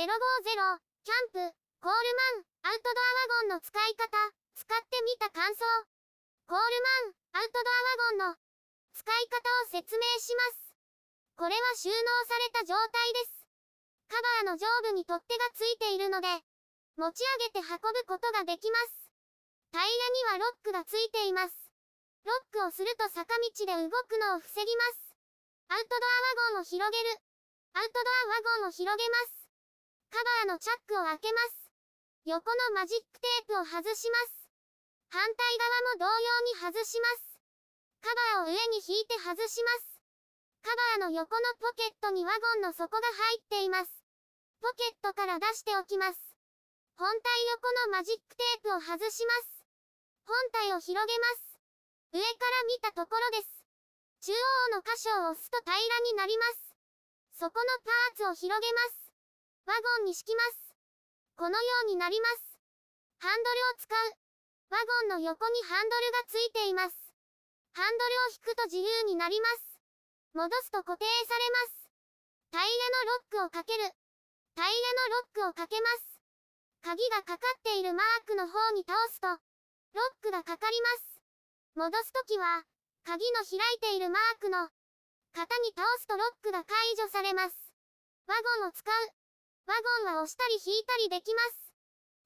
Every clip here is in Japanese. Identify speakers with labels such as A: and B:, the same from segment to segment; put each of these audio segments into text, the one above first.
A: 050キャンプ、コールマン、アウトドアワゴンの使い方、使ってみた感想。コールマン、アウトドアワゴンの使い方を説明します。これは収納された状態です。カバーの上部に取っ手がついているので、持ち上げて運ぶことができます。タイヤにはロックがついています。ロックをすると坂道で動くのを防ぎます。アウトドアワゴンを広げる。アウトドアワゴンを広げます。カバーのチャックを開けます。横のマジックテープを外します。反対側も同様に外します。カバーを上に引いて外します。カバーの横のポケットにワゴンの底が入っています。ポケットから出しておきます。本体横のマジックテープを外します。本体を広げます。上から見たところです。中央の箇所を押すと平らになります。そこのパーツを広げます。ワゴンに敷きます。このようになります。ハンドルを使う。ワゴンの横にハンドルがついています。ハンドルを引くと自由になります。戻すと固定されます。タイヤのロックをかける。タイヤのロックをかけます。鍵がかかっているマークの方に倒すと、ロックがかかります。戻すときは、鍵の開いているマークの型に倒すとロックが解除されます。ワゴンを使う。ワゴンは押したり引いたりできます。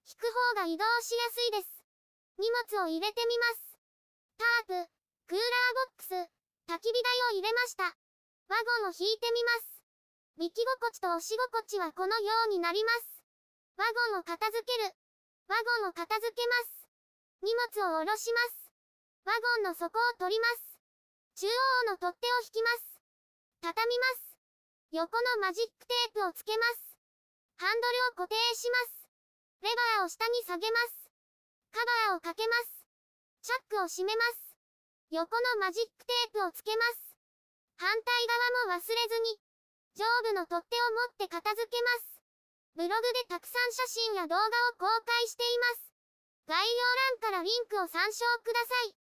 A: 引く方が移動しやすいです。荷物を入れてみます。タープ、クーラーボックス、焚き火台を入れました。ワゴンを引いてみます。引き心地と押し心地はこのようになります。ワゴンを片付ける。ワゴンを片付けます。荷物を下ろします。ワゴンの底を取ります。中央の取っ手を引きます。畳みます。横のマジックテープをつけます。ハンドルを固定します。レバーを下に下げます。カバーをかけます。チャックを閉めます。横のマジックテープをつけます。反対側も忘れずに、上部の取っ手を持って片付けます。ブログでたくさん写真や動画を公開しています。概要欄からリンクを参照ください。